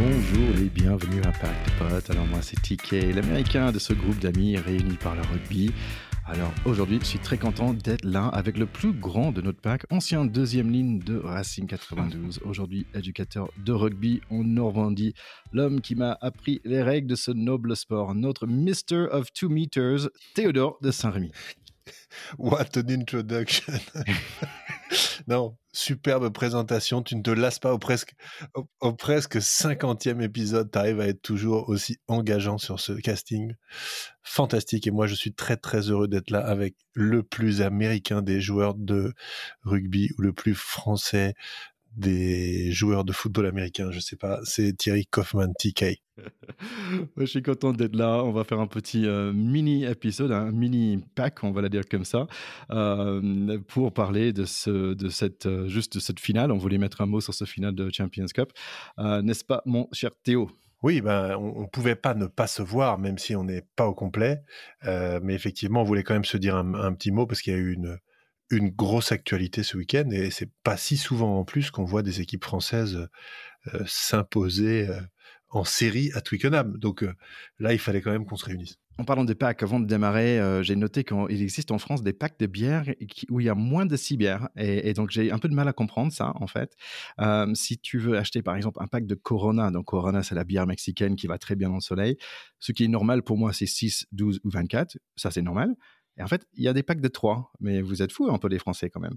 Bonjour et bienvenue à Pack de Potes. Alors moi c'est TK, l'américain de ce groupe d'amis réunis par le rugby. Alors aujourd'hui, je suis très content d'être là avec le plus grand de notre pack, ancien deuxième ligne de Racing 92, aujourd'hui éducateur de rugby en Normandie, l'homme qui m'a appris les règles de ce noble sport, notre Mister of Two Meters, Théodore de Saint-Rémy. What an introduction Non, superbe présentation. Tu ne te lasses pas au presque, au, presque 50e épisode. Tu arrives à être toujours aussi engageant sur ce casting. Fantastique. Et moi, je suis très, très heureux d'être là avec le plus américain des joueurs de rugby ou le plus français des joueurs de football américain, je sais pas, c'est Thierry Kaufman, TK. je suis content d'être là. On va faire un petit euh, mini épisode, un mini pack, on va la dire comme ça, euh, pour parler de ce, de cette, euh, juste de cette finale. On voulait mettre un mot sur ce finale de Champions Cup, n'est-ce pas, mon cher Théo? Oui, ben, on ne pouvait pas ne pas se voir, même si on n'est pas au complet. mais effectivement, on voulait quand même se dire un, un petit mot parce qu'il y a eu une, une grosse actualité ce week-end et c'est pas si souvent en plus qu'on voit des équipes françaises euh, s'imposer euh, en série à Twickenham. Donc euh, là, il fallait quand même qu'on se réunisse. En parlant des packs, avant de démarrer, j'ai noté qu'il existe en France des packs de bières où il y a moins de 6 bières. Et, donc, j'ai un peu de mal à comprendre ça, en fait. si tu veux acheter, par exemple, un pack de Corona, donc Corona, c'est la bière mexicaine qui va très bien dans le soleil. Ce qui est normal pour moi, c'est 6, 12 ou 24. Ça, c'est normal. Et en fait, il y a des packs de 3, mais vous êtes fous un peu les Français quand même.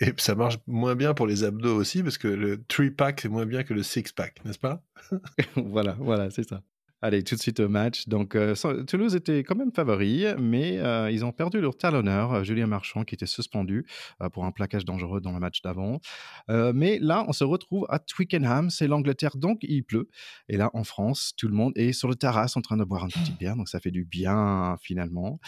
Et ça marche moins bien pour les abdos aussi, parce que le 3-pack, c'est moins bien que le 6-pack, n'est-ce pas? Voilà, voilà, c'est ça. Allez, tout de suite au match. Donc, euh, Toulouse était quand même favori, mais euh, ils ont perdu leur talonneur, euh, Julien Marchand, qui était suspendu pour un plaquage dangereux dans le match d'avant. mais là, on se retrouve à Twickenham, c'est l'Angleterre, donc il pleut. Et là, en France, tout le monde est sur le terrasse en train de boire un petit bière, donc ça fait du bien finalement.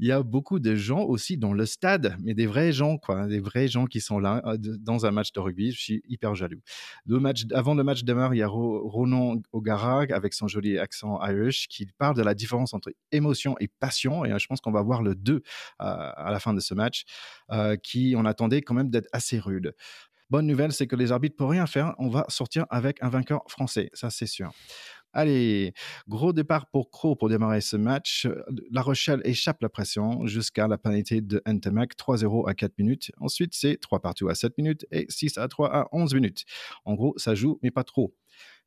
Il y a beaucoup de gens aussi dans le stade, mais des vrais gens, quoi, des vrais gens qui sont là dans un match de rugby. Je suis hyper jaloux. Le match, avant le match démarre, il y a Ronan O'Gara avec son joli accent Irish qui parle de la différence entre émotion et passion. Et euh, je pense qu'on va voir le 2 euh, à la fin de ce match, euh, qui on attendait quand même d'être assez rude. Bonne nouvelle, c'est que les arbitres peuvent rien faire. On va sortir avec un vainqueur français, ça c'est sûr. Allez, gros départ pour Crow pour démarrer ce match. La Rochelle échappe la pression jusqu'à la pénalité de Ntamak, 3-0 à 4 minutes. Ensuite, c'est 3 partout à 7 minutes et 6 à 3 à 11 minutes. En gros, ça joue, mais pas trop.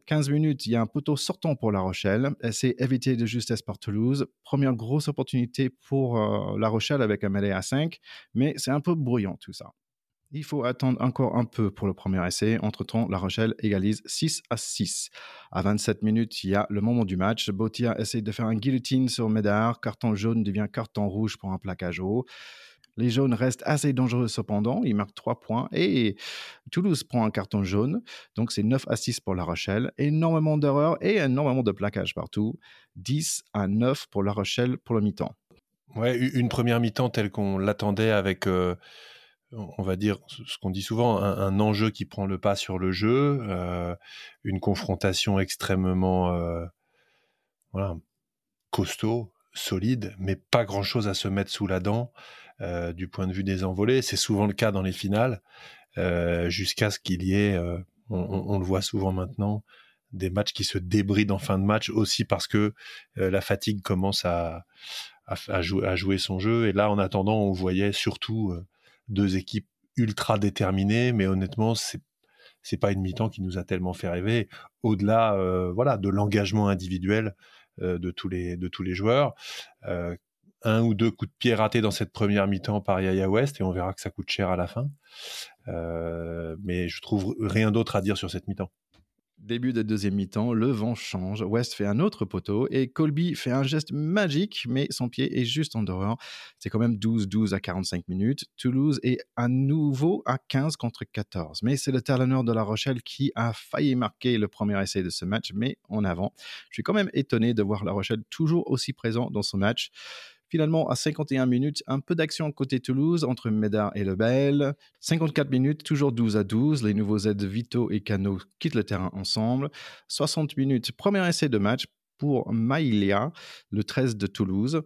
15 minutes, il y a un poteau sortant pour La Rochelle. C'est évité de justesse par Toulouse. Première grosse opportunité pour euh, La Rochelle avec un mêlée à 5, mais c'est un peu bruyant tout ça. Il faut attendre encore un peu pour le premier essai. Entre-temps, La Rochelle égalise 6 à 6. À 27 minutes, il y a le moment du match. Botia essaie de faire un guillotine sur Médard. Carton jaune devient carton rouge pour un plaquage haut. Les jaunes restent assez dangereux cependant. Ils marquent 3 points et Toulouse prend un carton jaune. Donc c'est 9 à 6 pour La Rochelle. Énormément d'erreurs et énormément de plaquages partout. 10 à 9 pour La Rochelle pour le mi-temps. Ouais, une première mi-temps telle qu'on l'attendait avec, euh, on va dire, ce qu'on dit souvent, un, enjeu qui prend le pas sur le jeu, euh, une confrontation extrêmement euh, costaud, solide, mais pas grand-chose à se mettre sous la dent. Euh, du point de vue des envolées. C'est souvent le cas dans les finales, euh, jusqu'à ce qu'il y ait, euh, on, le voit souvent maintenant, des matchs qui se débrident en fin de match aussi parce que la fatigue commence à, jouer, son jeu. Et là, en attendant, on voyait surtout deux équipes ultra déterminées, mais honnêtement, c'est c'est pas une mi-temps qui nous a tellement fait rêver. Au-delà, voilà, de l'engagement individuel de tous les joueurs, un ou deux coups de pied ratés dans cette première mi-temps par Yaya West et on verra que ça coûte cher à la fin. Euh, mais je trouve rien d'autre à dire sur cette mi-temps. Début de deuxième mi-temps, le vent change. West fait un autre poteau et Colby fait un geste magique, mais son pied est juste en dehors. C'est quand même 12-12 à 45 minutes. Toulouse est à nouveau à 15 contre 14. Mais c'est le talonneur de La Rochelle qui a failli marquer le premier essai de ce match, mais en avant. Je suis quand même étonné de voir La Rochelle toujours aussi présent dans ce match. Finalement, à 51 minutes, un peu d'action côté Toulouse entre Médard et Lebel. 54 minutes, toujours 12 à 12. Les nouveaux aides Vito et Cano quittent le terrain ensemble. 60 minutes, premier essai de match pour Maïlia, le 13 de Toulouse.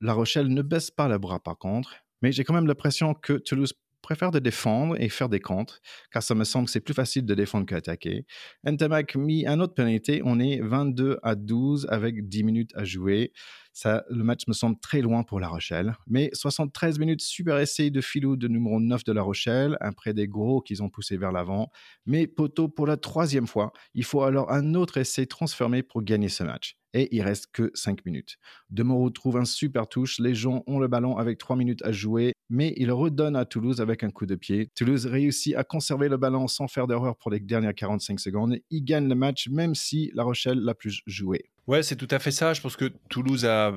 La Rochelle ne baisse pas les bras par contre, mais j'ai quand même l'impression que Toulouse préfère de défendre et faire des comptes, car ça me semble que c'est plus facile de défendre qu'attaquer. Ntamak mis un autre pénalité, on est 22 à 12 avec 10 minutes à jouer. Ça, le match me semble très loin pour La Rochelle. Mais 73 minutes, super essai de Filou de numéro 9 de La Rochelle, après des gros qu'ils ont poussé vers l'avant. Mais poteau pour la troisième fois, il faut alors un autre essai transformé pour gagner ce match et il reste que 5 minutes. Demoro trouve un super touche, les gens ont le ballon avec 3 minutes à jouer, mais il redonne à Toulouse avec un coup de pied. Toulouse réussit à conserver le ballon sans faire d'erreur pour les dernières 45 secondes. Il gagne le match même si La Rochelle l'a plus joué. Ouais, c'est tout à fait ça. Je pense que Toulouse a,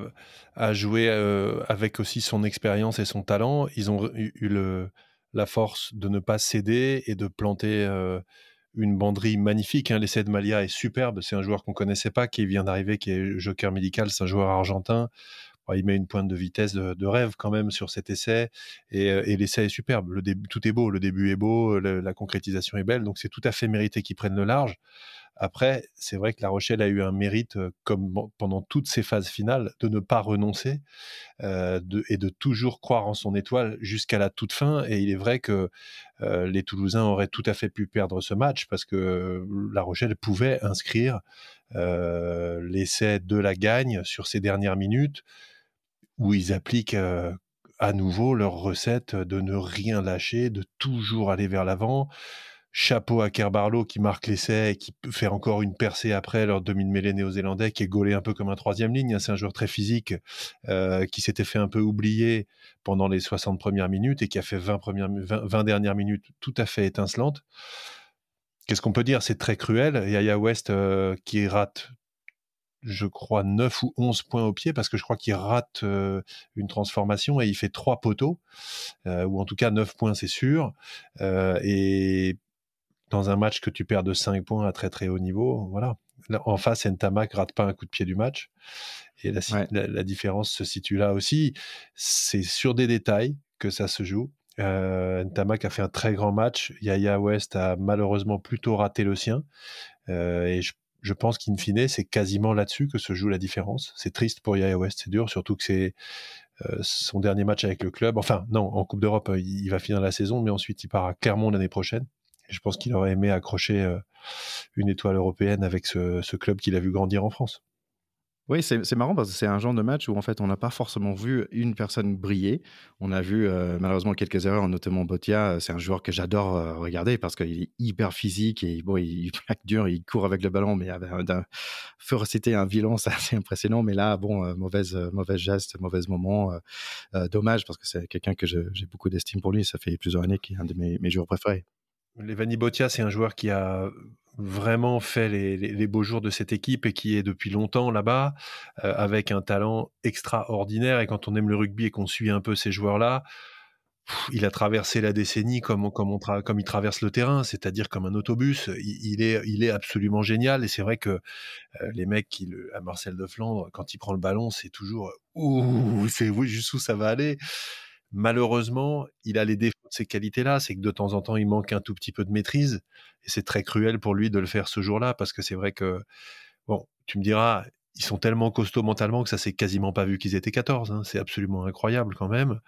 joué euh, avec aussi son expérience et son talent. Ils ont eu, la force de ne pas céder et de planter euh, une banderie magnifique. Hein. L'essai de Malia est superbe. C'est un joueur qu'on connaissait pas, qui vient d'arriver, qui est joker médical. C'est un joueur argentin. il met une pointe de vitesse de, rêve quand même sur cet essai. Et, euh, l'essai est superbe. Tout est beau. Le début est beau. la concrétisation est belle. Donc c'est tout à fait mérité qu'il prenne le large. Après, c'est vrai que La Rochelle a eu un mérite, comme pendant toutes ses phases finales, de ne pas renoncer et de toujours croire en son étoile jusqu'à la toute fin. Et il est vrai que les Toulousains auraient tout à fait pu perdre ce match parce que La Rochelle pouvait inscrire l'essai de la gagne sur ces dernières minutes où ils appliquent à nouveau leur recette de ne rien lâcher, de toujours aller vers l'avant. Chapeau à Kerbarlow qui marque l'essai et qui peut faire encore une percée après leur demi-mêlée néo-zélandais qui est gaulé un peu comme un troisième ligne. Hein. C'est un joueur très physique euh, qui s'était fait un peu oublier pendant les 60 premières minutes et qui a fait 20, premières, 20, dernières minutes tout à fait étincelantes. Qu'est-ce qu'on peut dire? C'est très cruel. Yaya West euh, qui rate je crois, 9 ou 11 points au pied, parce que je crois qu'il rate euh, une transformation et il fait 3 poteaux, ou en tout cas 9 points, c'est sûr. et dans un match que tu perds de 5 points à très très haut niveau, voilà. En face, Ntamak rate pas un coup de pied du match. Et la, différence se situe là aussi. C'est sur des détails que ça se joue. Euh, Ntamak a fait un très grand match. Yaya West a malheureusement plutôt raté le sien. Euh, et je, pense qu'in fine, c'est quasiment là-dessus que se joue la différence. C'est triste pour Yaya West, c'est dur, surtout que c'est euh, son dernier match avec le club. Enfin, non, en Coupe d'Europe, il, il va finir la saison, mais ensuite il part à Clermont l'année prochaine je pense qu'il aurait aimé accrocher euh, une étoile européenne avec ce, club qu'il a vu grandir en France. Oui, c'est marrant parce que c'est un genre de match où en fait on n'a pas forcément vu une personne briller. On a vu euh, malheureusement quelques erreurs, notamment Botia. C'est un joueur que j'adore euh, regarder parce qu'il est hyper physique et bon, il plaque dur, il court avec le ballon, mais avec un férocité, un violence assez impressionnant. Mais là, bon, mauvaise, mauvaise geste, mauvais moment. dommage parce que c'est quelqu'un que j'ai beaucoup d'estime pour lui. Ça fait plusieurs années qu'il est un de mes joueurs préférés. Levani Botia, c'est un joueur qui a vraiment fait les, beaux jours de cette équipe et qui est depuis longtemps là-bas euh, avec un talent extraordinaire. Et quand on aime le rugby et qu'on suit un peu ces joueurs-là, il a traversé la décennie comme, il traverse le terrain, c'est-à-dire comme un autobus. Il, est, il est absolument génial. Et c'est vrai que euh, les mecs qui le, à Marcel de Flandre, quand il prend le ballon, c'est toujours ouh, c'est juste où ça va aller? Malheureusement, il a les défauts de ces qualités-là, c'est que de temps en temps, il manque un tout petit peu de maîtrise, et c'est très cruel pour lui de le faire ce jour-là, parce que c'est vrai que, bon, tu me diras, ils sont tellement costauds mentalement que ça s'est quasiment pas vu qu'ils étaient 14. Hein. C'est absolument incroyable quand même.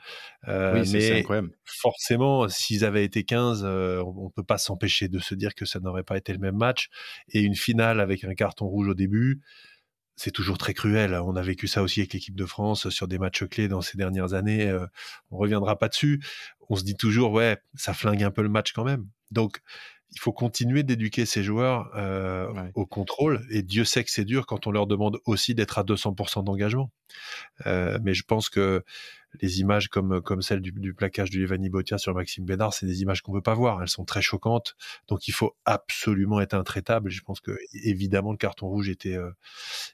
Euh, oui, mais incroyable. forcément, s'ils avaient été 15, euh, on ne peut pas s'empêcher de se dire que ça n'aurait pas été le même match. Et une finale avec un carton rouge au début, c'est toujours très cruel. On a vécu ça aussi avec l'équipe de France sur des matchs clés dans ces dernières années. Euh, on reviendra pas dessus. On se dit toujours, ouais, ça flingue un peu le match quand même. Donc, il faut continuer d'éduquer ces joueurs euh, au contrôle. Et Dieu sait que c'est dur quand on leur demande aussi d'être à 200% d'engagement. Euh, mais je pense que les images comme, comme celle du, du plaquage du Levani Botia sur Maxime Bénard, c'est des images qu'on ne veut pas voir. Elles sont très choquantes. Donc il faut absolument être intraitable. Je pense que évidemment le carton rouge était, euh,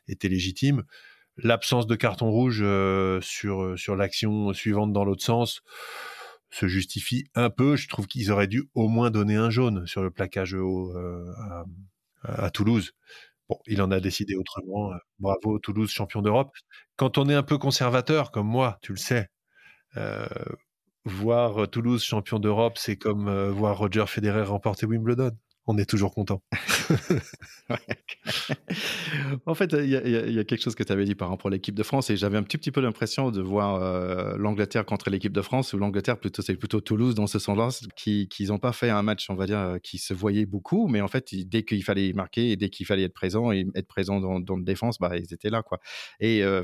était légitime. L'absence de carton rouge euh, sur, sur l'action suivante dans l'autre sens se justifie un peu. Je trouve qu'ils auraient dû au moins donner un jaune sur le plaquage haut euh, à Toulouse. Bon, il en a décidé autrement. Bravo, Toulouse, champion d'Europe. Quand on est un peu conservateur, comme moi, tu le sais, euh, voir euh, Toulouse champion d'Europe, c'est comme euh, voir Roger Federer remporter Wimbledon. On est toujours content. en fait, il y, a quelque chose que tu avais dit par exemple pour l'équipe de France et j'avais un petit, petit peu l'impression de voir euh, l'Angleterre contre l'équipe de France ou l'Angleterre plutôt c'est plutôt Toulouse dans ce sens-là qui qu'ils n'ont pas fait un match on va dire euh, qui se voyait beaucoup mais en fait dès qu'il fallait marquer et dès qu'il fallait être présent et être présent dans, dans la défense bah ils étaient là quoi et, euh,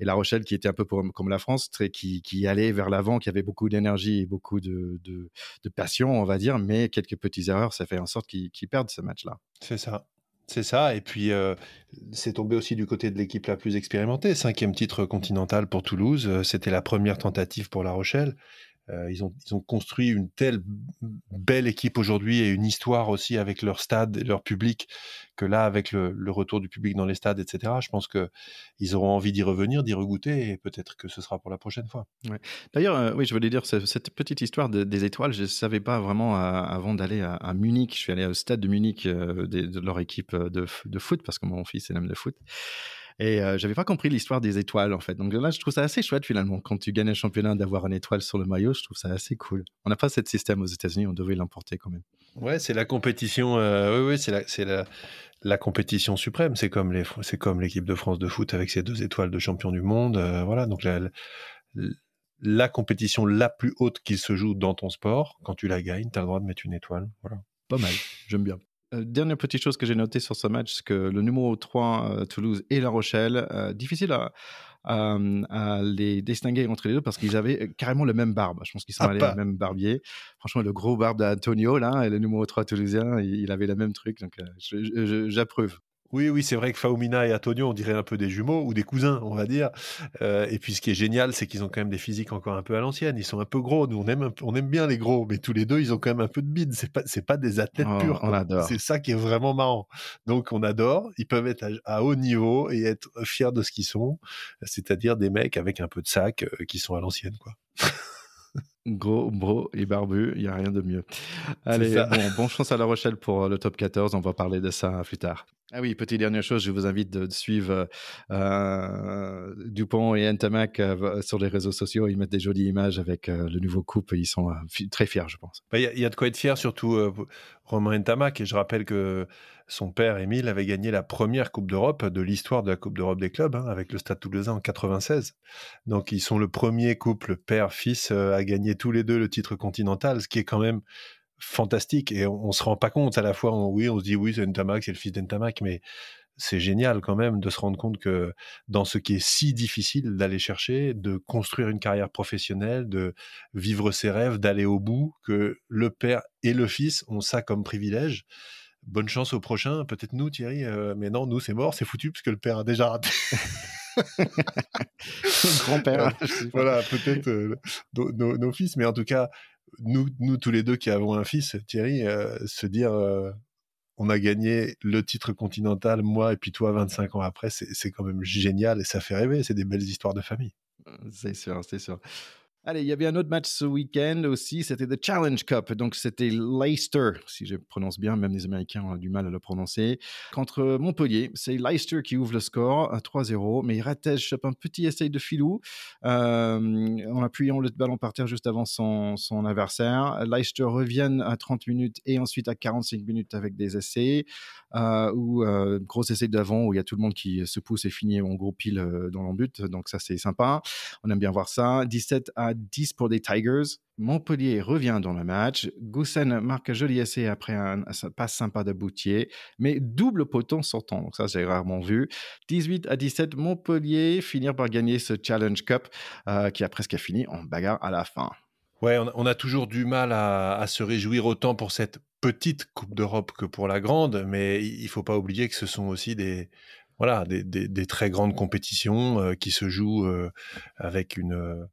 et La Rochelle qui était un peu comme la France très, qui, qui allait vers l'avant qui avait beaucoup d'énergie et beaucoup de, de, de, passion on va dire mais quelques petites erreurs ça fait en sorte qu'ils perdent ce match-là. C'est ça. C'est ça, et puis euh, c'est tombé aussi du côté de l'équipe la plus expérimentée. Cinquième titre continental pour Toulouse, euh, c'était la première tentative pour La Rochelle. Euh, ils, ont, construit une telle belle équipe aujourd'hui et une histoire aussi avec leur stade et leur public que là, avec le, retour du public dans les stades, etc., je pense qu'ils auront envie d'y revenir, d'y regoûter et peut-être que ce sera pour la prochaine fois. D'ailleurs, euh, oui, je voulais dire, cette petite histoire des étoiles, je ne savais pas vraiment euh, avant d'aller à, Munich. Je suis allé au stade de Munich de, leur équipe de, de, foot parce que mon fils est même de foot. Et euh, j'avais pas compris l'histoire des étoiles, en fait. Donc là, je trouve ça assez chouette, finalement. Quand tu gagnes un championnat, d'avoir une étoile sur le maillot, je trouve ça assez cool. On n'a pas ce système aux États-Unis, on devait l'importer quand même. Ouais, c'est la compétition. Euh, oui, oui, c'est la, c'est la, la, compétition suprême. C'est comme les, c'est comme l'équipe de France de foot avec ses deux étoiles de champion du monde. Euh, voilà, donc la, la compétition la plus haute qui se joue dans ton sport, quand tu la gagnes, tu as le droit de mettre une étoile. Voilà. Pas mal, j'aime bien. Euh, dernière petite chose que j'ai notée sur ce match, c'est que le numéro 3, euh, Toulouse et La Rochelle, euh, difficile à, les distinguer entre les deux parce qu'ils avaient carrément le même barbe. Je pense qu'ils sont allés au même barbier. Franchement, le gros barbe d'Antonio, là, et le numéro 3 toulousain, il, avait le même truc. Donc, j'approuve. Oui, oui, c'est vrai que Faumina et Antonio, on dirait un peu des jumeaux ou des cousins, on va dire. Euh, et puis ce qui est génial, c'est qu'ils ont quand même des physiques encore un peu à l'ancienne. Ils sont un peu gros. Nous, on aime, on aime bien les gros, mais tous les deux, ils ont quand même un peu de bide. C'est pas, c'est pas des athlètes oh, purs. On adore. C'est ça qui est vraiment marrant. Donc on adore. Ils peuvent être à, haut niveau et être fiers de ce qu'ils sont, c'est-à-dire des mecs avec un peu de sac euh, qui sont à l'ancienne, quoi. Gros, bro et barbu, il n'y a rien de mieux. Allez, bon, bon chance à La Rochelle pour le top 14. On va parler de ça plus tard. Ah oui, petite dernière chose, je vous invite de, suivre euh, Dupont et Ntamak euh, sur les réseaux sociaux. Ils mettent des jolies images avec euh, le nouveau couple. Ils sont très fiers, je pense. Bah, il y, a de quoi être fier, surtout Romain Ntamak. Et je rappelle que son père, Émile, avait gagné la première Coupe d'Europe de l'histoire de la Coupe d'Europe des clubs hein, avec le Stade Toulousain en 96. Donc, ils sont le premier couple père-fils à gagner tous les deux le titre continental, ce qui est quand même fantastique et on, se rend pas compte à la fois oui on se dit oui c'est Ntamak c'est le fils d'Ntamak mais c'est génial quand même de se rendre compte que dans ce qui est si difficile d'aller chercher, de construire une carrière professionnelle, de vivre ses rêves, d'aller au bout, que le père et le fils ont ça comme privilège. Bonne chance au prochain, peut-être nous Thierry, euh, mais non, nous c'est mort, c'est foutu parce que le père a déjà raté. Grand-père. voilà, peut-être euh, nos, fils, mais en tout cas, nous, nous tous les deux qui avons un fils, Thierry, euh, se dire euh, on a gagné le titre continental, moi et puis toi 25 ans après, c'est quand même génial et ça fait rêver, c'est des belles histoires de famille. C'est sûr, c'est sûr. Allez, il y avait un autre match ce week-end aussi, c'était The Challenge Cup. Donc, c'était Leicester, si je prononce bien, même les Américains ont du mal à le prononcer, contre Montpellier. C'est Leicester qui ouvre le score à 3-0, mais Rattez chope un petit essai de filou euh, en appuyant le ballon par terre juste avant son, son adversaire. Leicester revient à 30 minutes et ensuite à 45 minutes avec des essais, euh, ou euh, gros essai d'avant où il y a tout le monde qui se pousse et finit en gros pile euh, dans l'embut. Donc, ça, c'est sympa. On aime bien voir ça. 17 à 10 pour les Tigers. Montpellier revient dans le match. Goussen marque un joli essai après un, passe sympa de Boutier, mais double poton sortant. Donc ça, j'ai rarement vu. 18 à 17, Montpellier finir par gagner ce Challenge Cup euh, qui a presque fini en bagarre à la fin. Ouais, on, a toujours du mal à, se réjouir autant pour cette petite Coupe d'Europe que pour la grande, mais il faut pas oublier que ce sont aussi des, voilà, des, très grandes compétitions euh, qui se jouent euh, avec une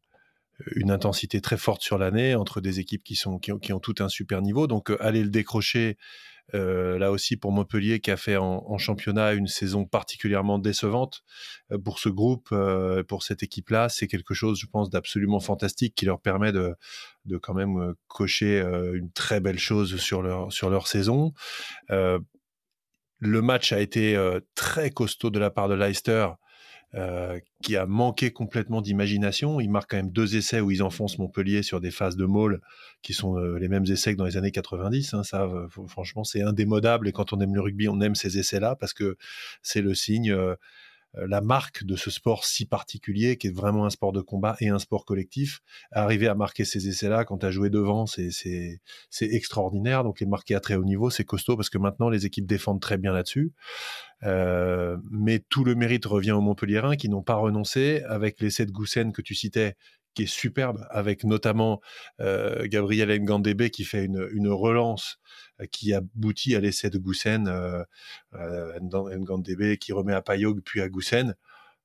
une intensité très forte sur l'année entre des équipes qui, sont, qui, ont, tout un super niveau. Donc, euh, aller le décrocher, euh, là aussi pour Montpellier, qui a fait en, championnat une saison particulièrement décevante euh, pour ce groupe, pour cette équipe-là, c'est quelque chose, je pense, d'absolument fantastique qui leur permet de, de quand même cocher une très belle chose sur leur, sur leur saison. le match a été très costaud de la part de Leicester qui a manqué complètement d'imagination. Il marque quand même deux essais où ils enfoncent Montpellier sur des phases de maul qui sont les mêmes essais que dans les années 90. Hein. ça, franchement, c'est indémodable. Et quand on aime le rugby, on aime ces essais-là parce que c'est le signe euh, la marque de ce sport si particulier, qui est vraiment un sport de combat et un sport collectif. Arriver à marquer ces essais-là quand tu as joué devant, c'est extraordinaire. Donc les marquer à très haut niveau, c'est costaud parce que maintenant les équipes défendent très bien là-dessus. Euh, mais tout le mérite revient aux Montpellierins qui n'ont pas renoncé avec l'essai de Goussen que tu citais qui est superbe, avec notamment euh, Gabriel Ngandebe qui fait une, une relance euh, qui aboutit à l'essai de Goussen, euh, euh, qui remet à Payog puis à Goussen.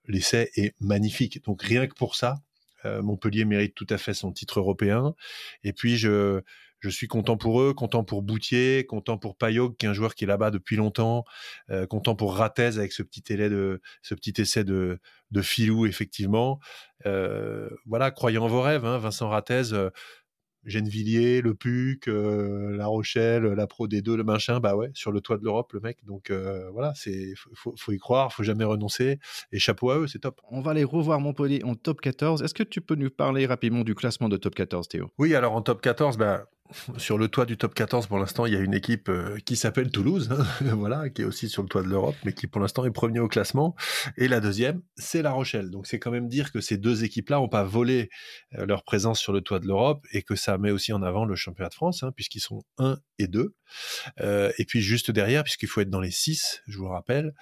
L'essai est magnifique. Donc rien que pour ça, euh, Montpellier mérite tout à fait son titre européen. Et puis je, je suis content pour eux, content pour Boutier, content pour Payog, qui est un joueur qui est là-bas depuis longtemps, euh, content pour Ratez avec ce petit, de, ce petit essai de, de filou, effectivement. Euh, voilà, croyant en vos rêves, hein, Vincent Ratez. Euh, Gennevilliers, Le Puc, La Rochelle, la Pro D2, le machin, bah ouais, sur le toit de l'Europe, le mec. Donc voilà, c'est faut, faut, y croire, faut jamais renoncer. Et chapeau à eux, c'est top. On va aller revoir Montpellier en top 14. Est-ce que tu peux nous parler rapidement du classement de top 14, Théo? Oui, alors en top 14, bah, sur le toit du top 14, pour l'instant, il y a une équipe euh, qui s'appelle Toulouse, hein, voilà, qui est aussi sur le toit de l'Europe, mais qui pour l'instant est premier au classement. Et la deuxième, c'est La Rochelle. Donc c'est quand même dire que ces deux équipes-là n'ont pas volé euh, leur présence sur le toit de l'Europe et que ça met aussi en avant le championnat de France, hein, puisqu'ils sont 1 et 2. Euh, et puis juste derrière, puisqu'il faut être dans les 6, je vous le rappelle,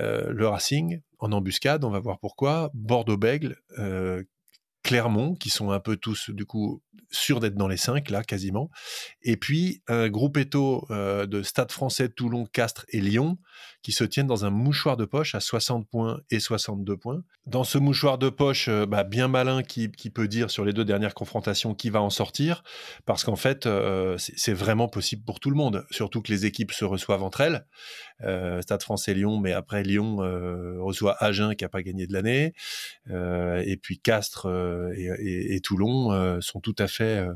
le Racing en embuscade, on va voir pourquoi, Bordeaux-Bègle, Clermont, qui sont un peu tous, du coup, sûrs d'être dans les cinq, là, quasiment. Et puis, un groupe éto euh, de Stade français, Toulon, Castres et Lyon, qui se tiennent dans un mouchoir de poche à 60 points et 62 points. Dans ce mouchoir de poche, euh, bah, bien malin qui, peut dire sur les deux dernières confrontations qui va en sortir, parce qu'en fait, euh, c'est vraiment possible pour tout le monde, surtout que les équipes se reçoivent entre elles. Stade français Lyon, mais après Lyon reçoit Agen qui n'a pas gagné de l'année, et puis Castres et, Toulon sont tout à fait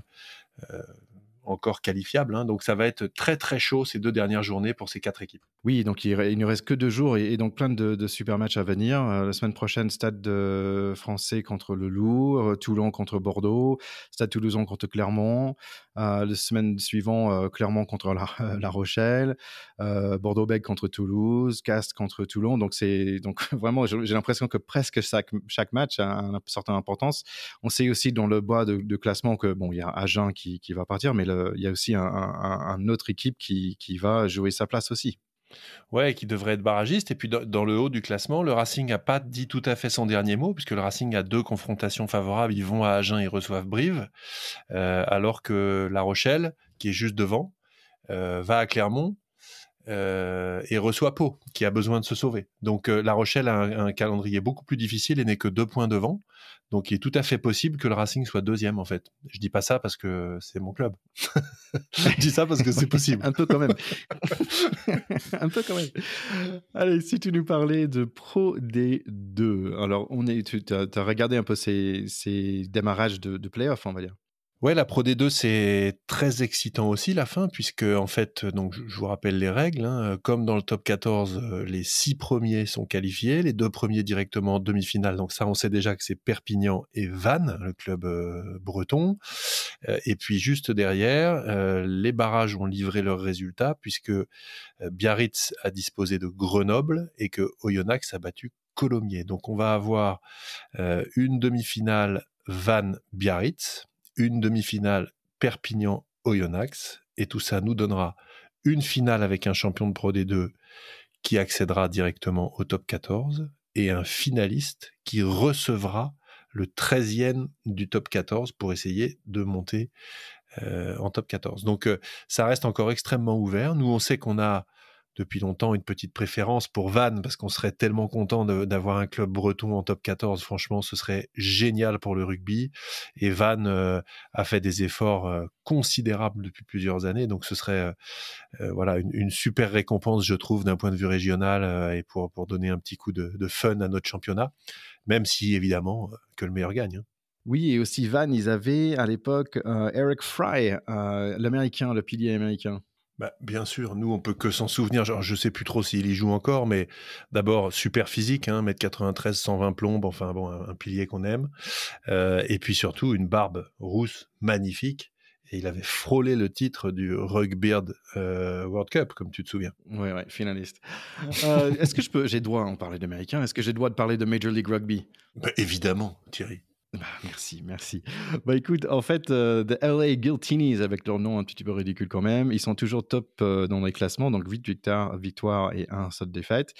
encore qualifiables. Hein. Donc ça va être très très chaud ces deux dernières journées pour ces quatre équipes. Oui, donc il, ne reste que deux jours et, donc plein de, super matchs à venir. Euh, la semaine prochaine, Stade de français contre le Loup, euh, Toulon contre Bordeaux, Stade Toulousain contre Clermont. Euh, la semaine suivante, Clermont contre La, Rochelle, Bordeaux-Bègles contre Toulouse, Castres contre Toulon. Donc c'est donc vraiment, j'ai l'impression que presque chaque, chaque match a une certaine importance. On sait aussi dans le bois de, classement que bon, il y a Agen qui, qui va partir, mais il y a aussi un, autre équipe qui, qui va jouer sa place aussi. Ouais, qui devrait être barragiste. Et puis dans, le haut du classement, le Racing n'a pas dit tout à fait son dernier mot, puisque le Racing a deux confrontations favorables. Ils vont à Agen et reçoivent Brive, euh, alors que La Rochelle, qui est juste devant, euh, va à Clermont euh, et reçoit Pau, qui a besoin de se sauver. Donc La Rochelle a un, calendrier beaucoup plus difficile et n'est que deux points devant. Donc il est tout à fait possible que le Racing soit deuxième en fait. Je dis pas ça parce que c'est mon club. je dis ça parce que c'est possible. un peu quand même. un peu quand même. Allez, si tu nous parlais de Pro D2. Alors on est, tu as, regardé un peu ces, ces démarrages de, de playoffs, on va dire. Ouais, la Pro D2 c'est très excitant aussi la fin puisque en fait donc je vous rappelle les règles hein, comme dans le top 14 euh, les six premiers sont qualifiés, les deux premiers directement en demi-finale donc ça on sait déjà que c'est Perpignan et Vannes le club euh, breton. Euh, et puis juste derrière les barrages ont livré leurs résultats puisque Biarritz a disposé de Grenoble et que Oyonnax a battu Colomiers. Donc on va avoir une demi-finale Vannes-Biarritz une demi-finale Perpignan-Oyonnax, et tout ça nous donnera une finale avec un champion de Pro D2 qui accédera directement au top 14 et un finaliste qui recevra le 13e du top 14 pour essayer de monter euh, en top 14. Donc euh, ça reste encore extrêmement ouvert. Nous, on sait qu'on a depuis longtemps une petite préférence pour Vannes parce qu'on serait tellement content d'avoir un club breton en top 14. Franchement, ce serait génial pour le rugby. Et Vannes euh, a fait des efforts euh, considérables depuis plusieurs années, donc ce serait euh, voilà une, super récompense, je trouve, d'un point de vue régional et pour pour donner un petit coup de, fun à notre championnat, même si évidemment que le meilleur gagne. Hein. Oui, et aussi Vannes, ils avaient à l'époque Eric Fry, l'américain, le pilier américain. Bah, bien sûr, nous on peut que s'en souvenir. Genre, je sais plus trop s'il y joue encore, mais d'abord super physique, hein, 1m93, 120 plombes, enfin bon, un, pilier qu'on aime. Euh, et puis surtout une barbe rousse magnifique. Et il avait frôlé le titre du Rugbeard euh, World Cup, comme tu te souviens. Oui, oui, finaliste. Euh, est-ce que je peux, j'ai droit, en parler d'américain, est-ce que j'ai droit de parler de Major League Rugby? Bah, Évidemment, Thierry. Bah, merci, merci. Bah écoute, en fait, euh, The LA Guiltinis, avec leur nom un petit peu ridicule quand même, ils sont toujours top euh, dans les classements, donc 8 victoires, et 1 seul défaite.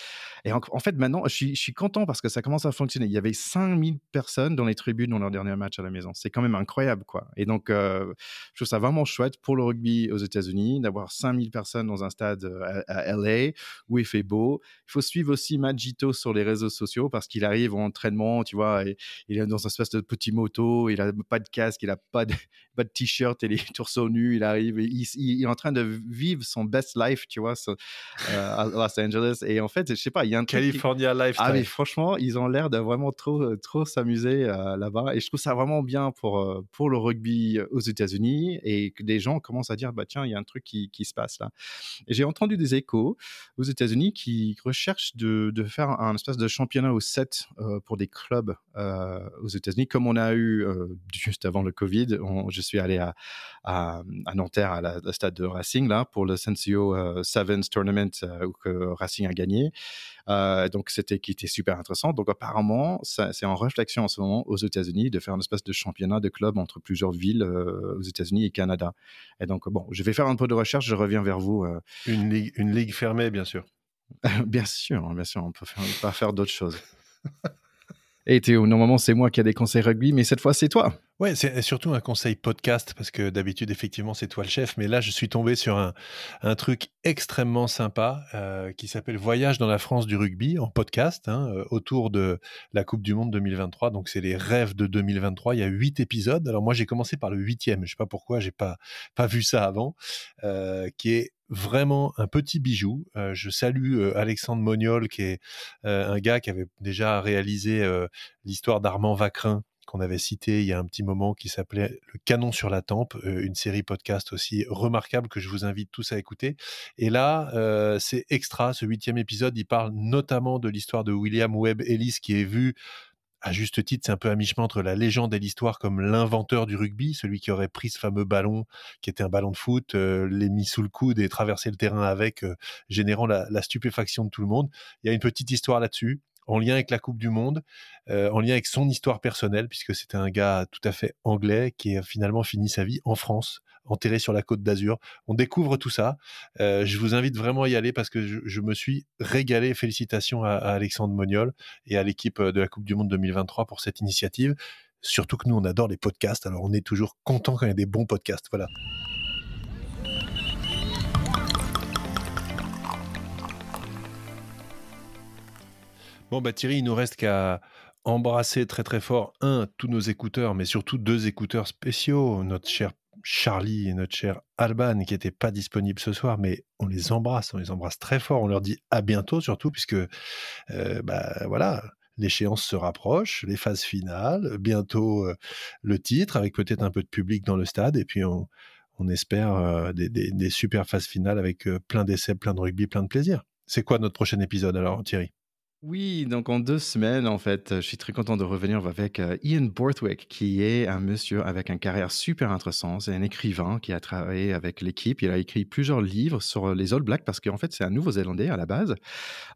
Et en, fait, maintenant, je suis, content parce que ça commence à fonctionner. Il y avait 5000 personnes dans les tribunes dans leur dernier match à la maison. C'est quand même incroyable, quoi. Et donc, euh, je trouve ça vraiment chouette pour le rugby aux États-Unis d'avoir 5000 personnes dans un stade à, LA où il fait beau. Il faut suivre aussi Magito sur les réseaux sociaux parce qu'il arrive en entraînement, tu vois, et il est dans un espèce de petit moto, il a pas de casque, il a pas de, pas de t-shirt, il est torso nu, il arrive, il, il, est en train de vivre son best life, tu vois, euh, à Los Angeles. Et en fait, je sais pas, il y a un California qui... lifestyle. Ah mais franchement, ils ont l'air de vraiment trop, trop s'amuser euh, là-bas. Et je trouve ça vraiment bien pour, euh, pour le rugby aux États-Unis et que des gens commencent à dire, bah tiens, il y a un truc qui, qui se passe là. Et j'ai entendu des échos aux États-Unis qui recherchent de, de, faire un espèce de championnat au 7 pour des clubs aux États-Unis comme on a eu euh, juste avant le Covid, je suis allé à, à, Nanterre, à la, stade de Racing, là, pour le Sensio euh, Sevens Tournament euh, où que Racing a gagné. donc, c'était qui était super intéressant. Donc, apparemment, c'est en réflexion en ce moment aux États-Unis de faire une espèce de championnat de club entre plusieurs villes aux États-Unis et Canada. Et donc, bon, je vais faire un peu de recherche, je reviens vers vous. Une, ligue, une ligue fermée, bien sûr. bien sûr, bien sûr, on peut faire, pas faire d'autres choses. Et Théo, normalement, c'est moi qui ai des conseils rugby, mais cette fois, c'est toi. Ouais, c'est surtout un conseil podcast, parce que d'habitude, effectivement, c'est toi le chef. Mais là, je suis tombé sur un, un truc extrêmement sympa euh, qui s'appelle Voyage dans la France du rugby en podcast, hein, euh, autour de la Coupe du Monde 2023. Donc, c'est les rêves de 2023. Il y a huit épisodes. Alors, moi, j'ai commencé par le huitième. Je sais pas pourquoi, j'ai pas, pas vu ça avant, euh, qui est vraiment un petit bijou. Euh, je salue euh, Alexandre Moniol, qui est euh, un gars qui avait déjà réalisé l'histoire d'Armand Vacrin qu'on avait cité il y a un petit moment qui s'appelait Le canon sur la tempe, une série podcast aussi remarquable que je vous invite tous à écouter. Et là, c'est extra, ce huitième épisode, il parle notamment de l'histoire de William Webb Ellis qui est vu à juste titre, c'est un peu à mi-chemin entre la légende et l'histoire comme l'inventeur du rugby, celui qui aurait pris ce fameux ballon qui était un ballon de foot, euh, l'ait mis sous le coude et traversé le terrain avec, euh, générant la, stupéfaction de tout le monde. Il y a une petite histoire là-dessus en lien avec la Coupe du Monde, euh, en lien avec son histoire personnelle, puisque c'était un gars tout à fait anglais qui a finalement fini sa vie en France, enterré sur la côte d'Azur. On découvre tout ça. Euh, je vous invite vraiment à y aller parce que je, me suis régalé. Félicitations à, Alexandre Moniol et à l'équipe de la Coupe du Monde 2023 pour cette initiative. Surtout que nous, on adore les podcasts, alors on est toujours content quand il y a des bons podcasts. Voilà. Bon, bah Thierry, il nous reste qu'à embrasser très très fort, un, tous nos écouteurs, mais surtout deux écouteurs spéciaux, notre cher Charlie et notre cher Alban, qui n'étaient pas disponibles ce soir, mais on les embrasse, on les embrasse très fort, on leur dit à bientôt surtout, puisque, euh, bah voilà, l'échéance se rapproche, les phases finales, bientôt euh, le titre, avec peut-être un peu de public dans le stade, et puis on, espère euh, des, des, super phases finales avec plein d'essais, plein de rugby, plein de plaisir. C'est quoi notre prochain épisode alors, Thierry? Oui, donc en deux semaines, en fait, je suis très content de revenir avec euh, Ian Borthwick, qui est un monsieur avec une carrière super intéressante. C'est un écrivain qui a travaillé avec l'équipe. Il a écrit plusieurs livres sur les All Blacks parce qu'en fait, c'est un Nouveau-Zélandais à la base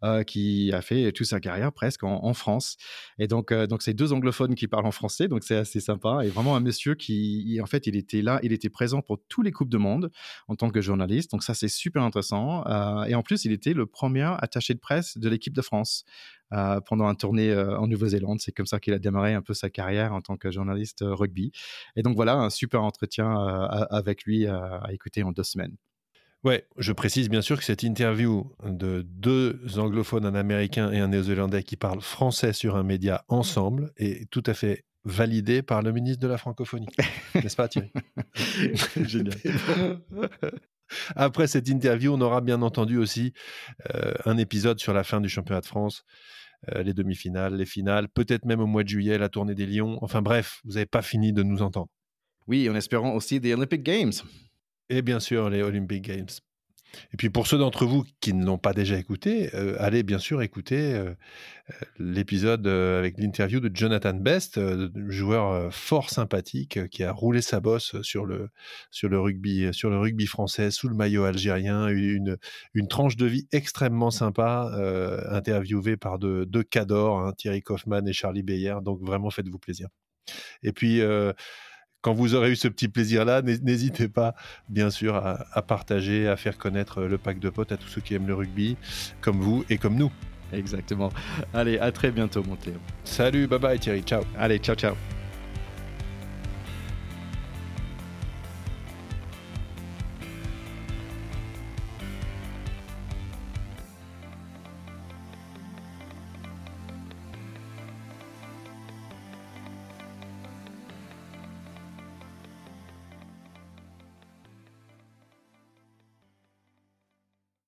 euh, qui a fait toute sa carrière presque en, France. Et donc, euh, donc c'est deux anglophones qui parlent en français, donc c'est assez sympa. Et vraiment un monsieur qui, en fait, il était là, il était présent pour tous les coupes de monde en tant que journaliste. Donc ça, c'est super intéressant. et en plus, il était le premier attaché de presse de l'équipe de France. Euh, pendant un tournée euh, en Nouvelle-Zélande. C'est comme ça qu'il a démarré un peu sa carrière en tant que journaliste euh, rugby. Et donc voilà, un super entretien avec lui à écouter en deux semaines. Ouais, je précise bien sûr que cette interview de deux anglophones, un américain et un néo-zélandais qui parlent français sur un média ensemble est tout à fait validée par le ministre de la francophonie. N'est-ce pas Thierry? Génial. Après cette interview, on aura bien entendu aussi un épisode sur la fin du championnat de France euh, les demi-finales, les finales, peut-être même au mois de juillet, la tournée des Lions. Enfin bref, vous n'avez pas fini de nous entendre. Oui, en espérant aussi des Olympic Games. Et bien sûr, les Olympic Games. Et puis pour ceux d'entre vous qui ne l'ont pas déjà écouté, euh, allez bien sûr écouter euh, euh, l'épisode avec l'interview de Jonathan Best, joueur fort sympathique qui a roulé sa bosse sur le, sur le, rugby, sur le rugby français sous le maillot algérien, une, une tranche de vie extrêmement sympa, interviewé par deux, deux cadors, hein, Thierry Kaufmann et Charlie Beyer. Donc vraiment faites-vous plaisir. Et puis quand vous aurez eu ce petit plaisir-là, n'hésitez pas, bien sûr, à, partager, à faire connaître le pack de potes à tous ceux qui aiment le rugby, comme vous et comme nous. Exactement. Allez, à très bientôt, mon Salut, bye bye Thierry, ciao. Allez, ciao, ciao.